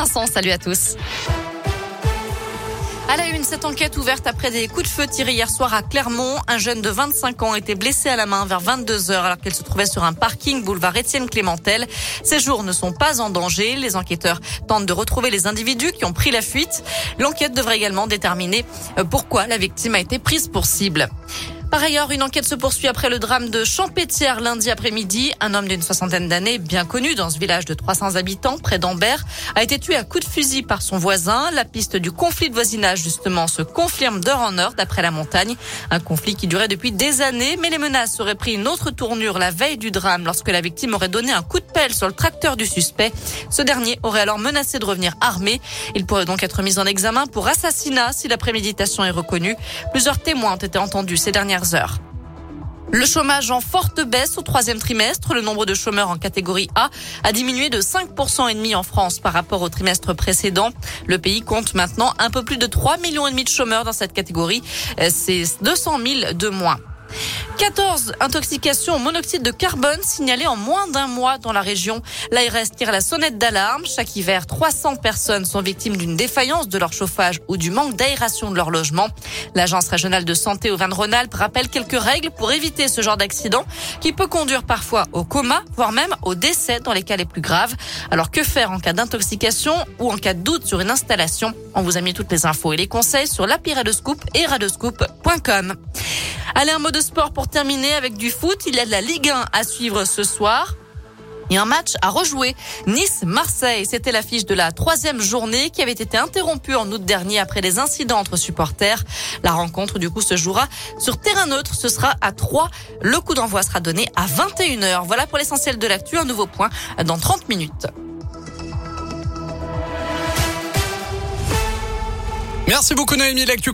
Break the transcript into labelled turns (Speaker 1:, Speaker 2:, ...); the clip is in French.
Speaker 1: Vincent, salut à tous. À la une, cette enquête ouverte après des coups de feu tirés hier soir à Clermont. Un jeune de 25 ans a été blessé à la main vers 22 heures alors qu'elle se trouvait sur un parking boulevard Étienne Clémentel. Ses jours ne sont pas en danger. Les enquêteurs tentent de retrouver les individus qui ont pris la fuite. L'enquête devrait également déterminer pourquoi la victime a été prise pour cible. Par ailleurs, une enquête se poursuit après le drame de Champétière lundi après-midi. Un homme d'une soixantaine d'années, bien connu dans ce village de 300 habitants, près d'Ambert, a été tué à coups de fusil par son voisin. La piste du conflit de voisinage, justement, se confirme d'heure en heure d'après la montagne. Un conflit qui durait depuis des années, mais les menaces auraient pris une autre tournure la veille du drame lorsque la victime aurait donné un coup de pelle sur le tracteur du suspect. Ce dernier aurait alors menacé de revenir armé. Il pourrait donc être mis en examen pour assassinat si la préméditation est reconnue. Plusieurs témoins ont été entendus ces dernières Le chômage en forte baisse au troisième trimestre. Le nombre de chômeurs en catégorie A a diminué de 5% et demi en France par rapport au trimestre précédent. Le pays compte maintenant un peu plus de 3 millions et demi de chômeurs dans cette catégorie. C'est 200 000 de moins. 14 intoxications au monoxyde de carbone signalées en moins d'un mois dans la région. L'ARS tire la sonnette d'alarme. Chaque hiver, 300 personnes sont victimes d'une défaillance de leur chauffage ou du manque d'aération de leur logement. L'Agence régionale de santé au Vin-de-Rhône-Alpes rappelle quelques règles pour éviter ce genre d'accident qui peut conduire parfois au coma, voire même au décès dans les cas les plus graves. Alors que faire en cas d'intoxication ou en cas de doute sur une installation? On vous a mis toutes les infos et les conseils sur l'appli et radescoop.com. Allez, un mot de sport pour terminer avec du foot. Il y a de la Ligue 1 à suivre ce soir. Et un match à rejouer. Nice-Marseille, c'était l'affiche de la troisième journée qui avait été interrompue en août dernier après des incidents entre supporters. La rencontre, du coup, se jouera sur terrain neutre. Ce sera à 3. Le coup d'envoi sera donné à 21h. Voilà pour l'essentiel de l'actu. Un nouveau point dans 30 minutes.
Speaker 2: Merci beaucoup Noémie. L'actu